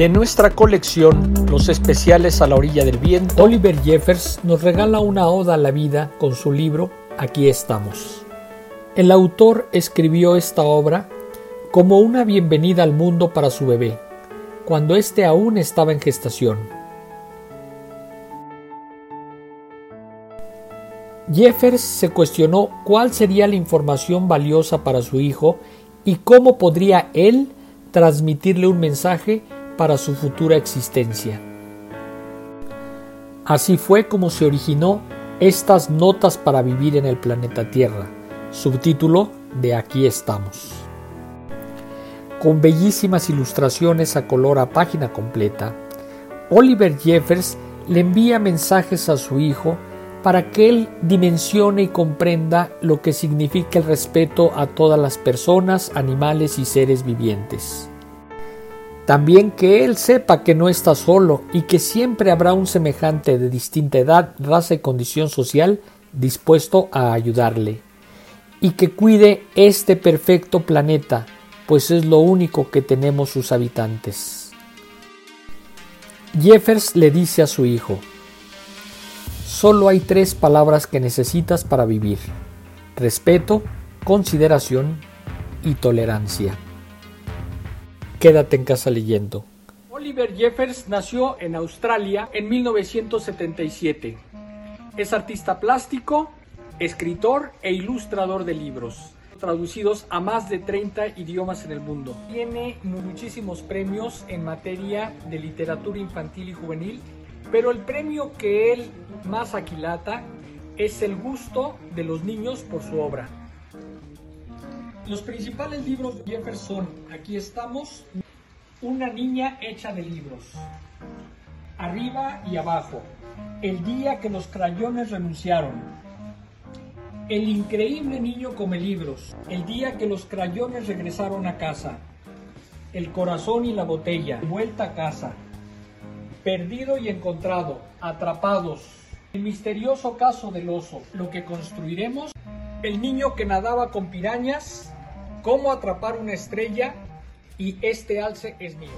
De nuestra colección Los especiales a la orilla del viento, Oliver Jeffers nos regala una oda a la vida con su libro Aquí estamos. El autor escribió esta obra como una bienvenida al mundo para su bebé, cuando éste aún estaba en gestación. Jeffers se cuestionó cuál sería la información valiosa para su hijo y cómo podría él transmitirle un mensaje para su futura existencia. Así fue como se originó estas notas para vivir en el planeta Tierra, subtítulo de Aquí estamos. Con bellísimas ilustraciones a color a página completa, Oliver Jeffers le envía mensajes a su hijo para que él dimensione y comprenda lo que significa el respeto a todas las personas, animales y seres vivientes. También que él sepa que no está solo y que siempre habrá un semejante de distinta edad, raza y condición social dispuesto a ayudarle. Y que cuide este perfecto planeta, pues es lo único que tenemos sus habitantes. Jeffers le dice a su hijo, Solo hay tres palabras que necesitas para vivir. Respeto, consideración y tolerancia. Quédate en casa leyendo. Oliver Jeffers nació en Australia en 1977. Es artista plástico, escritor e ilustrador de libros, traducidos a más de 30 idiomas en el mundo. Tiene muchísimos premios en materia de literatura infantil y juvenil pero el premio que él más aquilata es el gusto de los niños por su obra. Los principales libros de Jefferson, aquí estamos, Una niña hecha de libros, Arriba y abajo, El día que los crayones renunciaron, El increíble niño come libros, El día que los crayones regresaron a casa, El corazón y la botella, Vuelta a casa, Perdido y encontrado, atrapados. El misterioso caso del oso, lo que construiremos. El niño que nadaba con pirañas. Cómo atrapar una estrella. Y este alce es mío.